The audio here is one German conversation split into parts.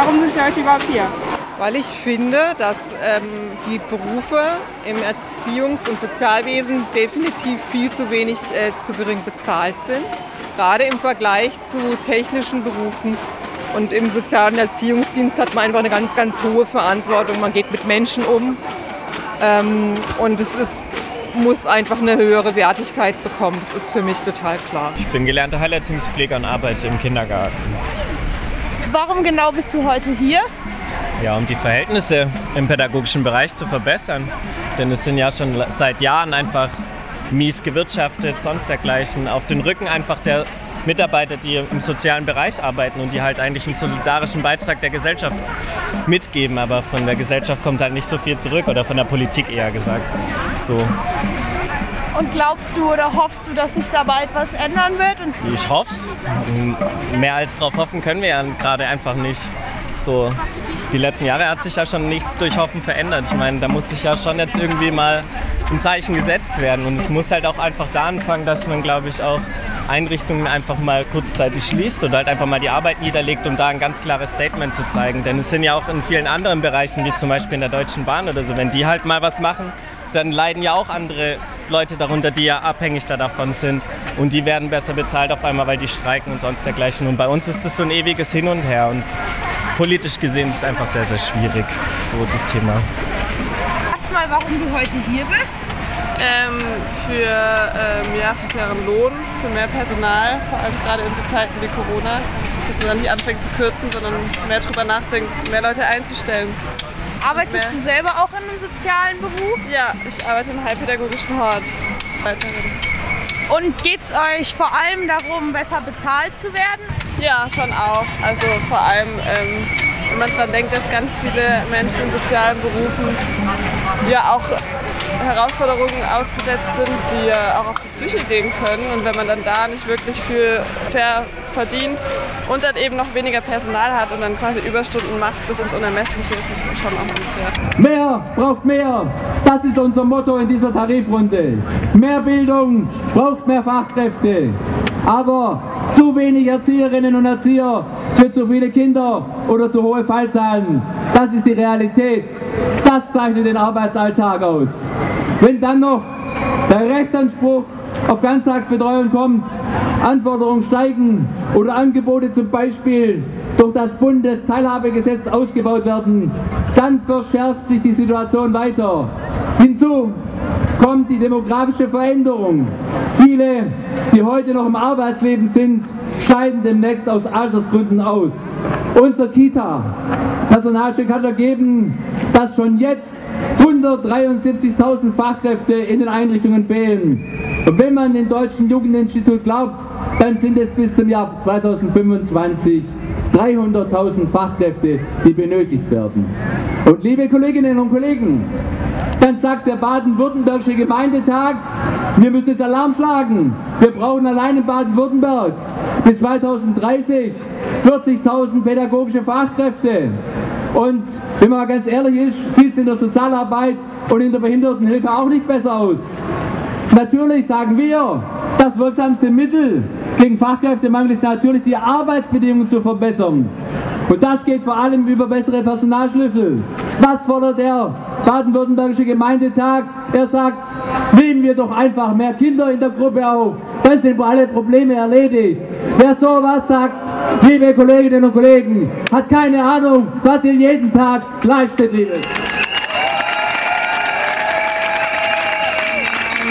Warum sind Sie heute überhaupt hier? Weil ich finde, dass ähm, die Berufe im Erziehungs- und Sozialwesen definitiv viel zu wenig äh, zu gering bezahlt sind. Gerade im Vergleich zu technischen Berufen. Und im sozialen Erziehungsdienst hat man einfach eine ganz, ganz hohe Verantwortung. Man geht mit Menschen um. Ähm, und es ist, muss einfach eine höhere Wertigkeit bekommen. Das ist für mich total klar. Ich bin gelernter Heilerziehungspfleger und arbeite im Kindergarten. Warum genau bist du heute hier? Ja, um die Verhältnisse im pädagogischen Bereich zu verbessern. Denn es sind ja schon seit Jahren einfach mies gewirtschaftet, sonst dergleichen, auf den Rücken einfach der Mitarbeiter, die im sozialen Bereich arbeiten und die halt eigentlich einen solidarischen Beitrag der Gesellschaft mitgeben. Aber von der Gesellschaft kommt halt nicht so viel zurück oder von der Politik eher gesagt. So. Und glaubst du oder hoffst du, dass sich da bald was ändern wird? Und Ich hoffe es. Mehr als darauf hoffen können wir ja gerade einfach nicht. So, die letzten Jahre hat sich ja schon nichts durch Hoffen verändert. Ich meine, da muss sich ja schon jetzt irgendwie mal ein Zeichen gesetzt werden. Und es muss halt auch einfach da anfangen, dass man, glaube ich, auch Einrichtungen einfach mal kurzzeitig schließt und halt einfach mal die Arbeit niederlegt, um da ein ganz klares Statement zu zeigen. Denn es sind ja auch in vielen anderen Bereichen, wie zum Beispiel in der Deutschen Bahn oder so, wenn die halt mal was machen, dann leiden ja auch andere Leute darunter, die ja abhängig da davon sind. Und die werden besser bezahlt auf einmal, weil die streiken und sonst dergleichen. Und bei uns ist das so ein ewiges Hin und Her. Und politisch gesehen ist es einfach sehr, sehr schwierig, so das Thema. sagst mal, warum du heute hier bist? Ähm, für, ähm, ja, für fairen Lohn, für mehr Personal, vor allem gerade in so Zeiten wie Corona, dass man dann nicht anfängt zu kürzen, sondern mehr drüber nachdenkt, mehr Leute einzustellen. Arbeitest du selber auch in einem sozialen Beruf? Ja, ich arbeite im heilpädagogischen Hort. Und geht es euch vor allem darum, besser bezahlt zu werden? Ja, schon auch. Also vor allem, ähm, wenn man daran denkt, dass ganz viele Menschen in sozialen Berufen ja auch Herausforderungen ausgesetzt sind, die auch auf die Psyche gehen können. Und wenn man dann da nicht wirklich viel fair verdient und dann eben noch weniger Personal hat und dann quasi Überstunden macht bis ins Unermessliche, ist das schon auch unfair. Mehr braucht mehr. Das ist unser Motto in dieser Tarifrunde. Mehr Bildung braucht mehr Fachkräfte. Aber zu wenig Erzieherinnen und Erzieher für zu viele Kinder oder zu hohe Fallzahlen. Das ist die Realität. Das zeichnet den Arbeitsalltag aus. Wenn dann noch der Rechtsanspruch auf Ganztagsbetreuung kommt, Anforderungen steigen oder Angebote zum Beispiel durch das Bundesteilhabegesetz ausgebaut werden, dann verschärft sich die Situation weiter. Hinzu kommt die demografische Veränderung. Viele, die heute noch im Arbeitsleben sind, scheiden demnächst aus Altersgründen aus. Unser Kita-Personalcheck hat ergeben, dass schon jetzt 173.000 Fachkräfte in den Einrichtungen fehlen. Und wenn man dem Deutschen Jugendinstitut glaubt, dann sind es bis zum Jahr 2025 300.000 Fachkräfte, die benötigt werden. Und liebe Kolleginnen und Kollegen, dann sagt der baden-württembergische Gemeindetag, wir müssen jetzt Alarm schlagen. Wir brauchen allein in Baden-Württemberg bis 2030 40.000 pädagogische Fachkräfte. Und wenn man mal ganz ehrlich ist, sieht es in der Sozialarbeit und in der Behindertenhilfe auch nicht besser aus. Natürlich sagen wir, das wirksamste Mittel gegen Fachkräftemangel ist natürlich die Arbeitsbedingungen zu verbessern. Und das geht vor allem über bessere Personalschlüssel. Was fordert der baden-württembergische Gemeindetag? Er sagt, nehmen wir doch einfach mehr Kinder in der Gruppe auf. Dann sind alle Probleme erledigt. Wer sowas sagt, liebe Kolleginnen und Kollegen, hat keine Ahnung, was ihr jeden Tag leistet, liebes.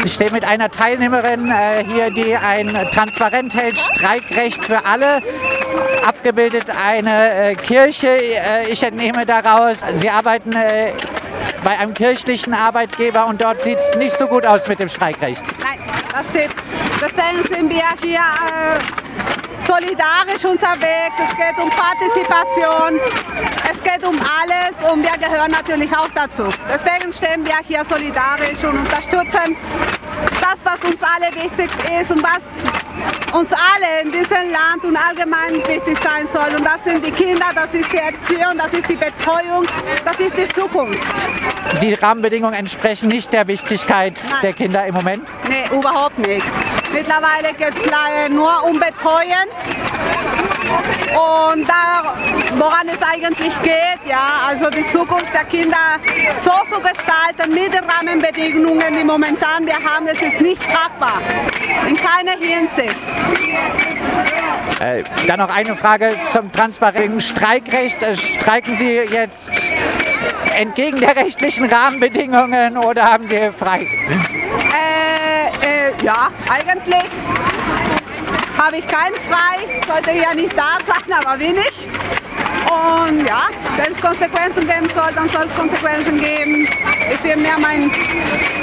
Ich stehe mit einer Teilnehmerin äh, hier, die ein Transparent hält, Streikrecht für alle. Abgebildet eine äh, Kirche. Äh, ich entnehme daraus, Sie arbeiten äh, bei einem kirchlichen Arbeitgeber und dort sieht es nicht so gut aus mit dem Streikrecht. Nein, das stimmt. Deswegen sind wir hier solidarisch unterwegs. Es geht um Partizipation, es geht um alles und wir gehören natürlich auch dazu. Deswegen stehen wir hier solidarisch und unterstützen das, was uns alle wichtig ist und was uns alle in diesem Land und allgemein wichtig sein soll. Und das sind die Kinder, das ist die Erziehung, das ist die Betreuung, das ist die Zukunft. Die Rahmenbedingungen entsprechen nicht der Wichtigkeit Nein. der Kinder im Moment. Nee, überhaupt nicht. Mittlerweile geht es nur um Betreuen Und da, woran es eigentlich geht, ja, also die Zukunft der Kinder so zu gestalten mit den Rahmenbedingungen, die momentan wir haben, das ist nicht tragbar. In keiner Hinsicht. Äh, dann noch eine Frage zum transparenten Streikrecht. Äh, streiken Sie jetzt entgegen der rechtlichen Rahmenbedingungen oder haben Sie frei? Äh, äh, ja, eigentlich habe ich keinen frei, sollte ja nicht da sein, aber wenig. Und ja, wenn es Konsequenzen geben soll, dann soll es Konsequenzen geben. Ich will mehr mein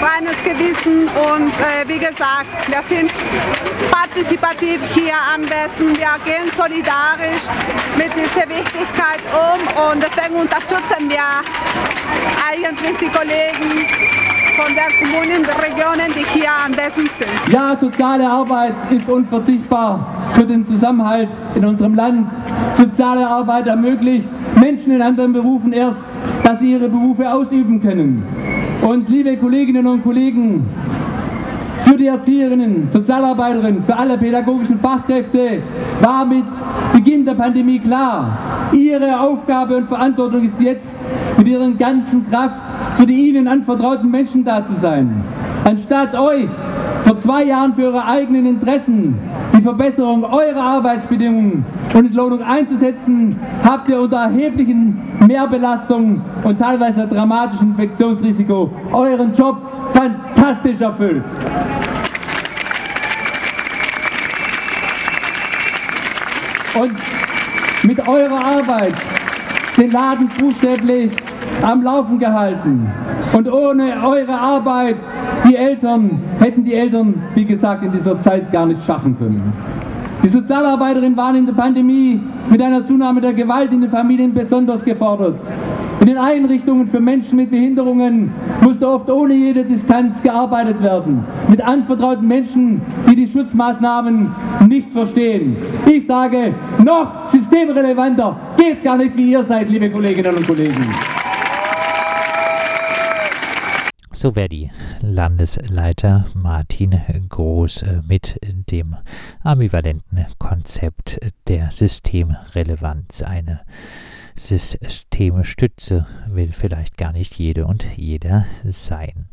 reines Gewissen und äh, wie gesagt, wir sind partizipativ hier anwesend, wir gehen solidarisch mit dieser Wichtigkeit um und deswegen unterstützen wir eigentlich die Kollegen von der Kommunen, der Regionen, die hier anwesend sind. Ja, soziale Arbeit ist unverzichtbar für den Zusammenhalt in unserem Land. Soziale Arbeit ermöglicht Menschen in anderen Berufen erst, dass sie ihre Berufe ausüben können. Und liebe Kolleginnen und Kollegen, für die Erzieherinnen, Sozialarbeiterinnen, für alle pädagogischen Fachkräfte war mit Beginn der Pandemie klar, ihre Aufgabe und Verantwortung ist jetzt, mit ihrer ganzen Kraft für die ihnen anvertrauten Menschen da zu sein. Anstatt euch vor zwei Jahren für eure eigenen Interessen die Verbesserung eurer Arbeitsbedingungen und Entlohnung einzusetzen, habt ihr unter erheblichen Mehrbelastungen und teilweise dramatischem Infektionsrisiko euren Job fantastisch erfüllt. Und mit eurer Arbeit den Laden buchstäblich am Laufen gehalten. Und ohne eure Arbeit, die Eltern, hätten die Eltern, wie gesagt, in dieser Zeit gar nicht schaffen können. Die Sozialarbeiterinnen waren in der Pandemie mit einer Zunahme der Gewalt in den Familien besonders gefordert. In den Einrichtungen für Menschen mit Behinderungen musste oft ohne jede Distanz gearbeitet werden. Mit anvertrauten Menschen, die die Schutzmaßnahmen nicht verstehen. Ich sage, noch systemrelevanter geht es gar nicht, wie ihr seid, liebe Kolleginnen und Kollegen. So wäre die Landesleiter Martin Groß äh, mit dem ambivalenten Konzept der Systemrelevanz. Eine Systemstütze will vielleicht gar nicht jede und jeder sein.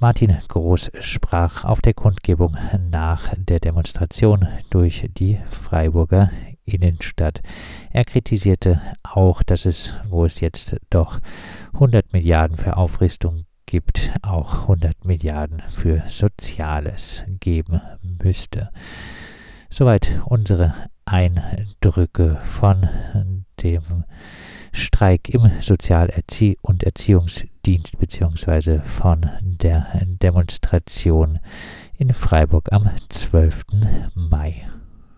Martin Groß sprach auf der Kundgebung nach der Demonstration durch die Freiburger Innenstadt. Er kritisierte auch, dass es, wo es jetzt doch 100 Milliarden für Aufrüstung gibt, auch 100 Milliarden für Soziales geben müsste. Soweit unsere Eindrücke von dem Streik im Sozialerzie- und Erziehungsdienst bzw. von der Demonstration in Freiburg am 12. Mai.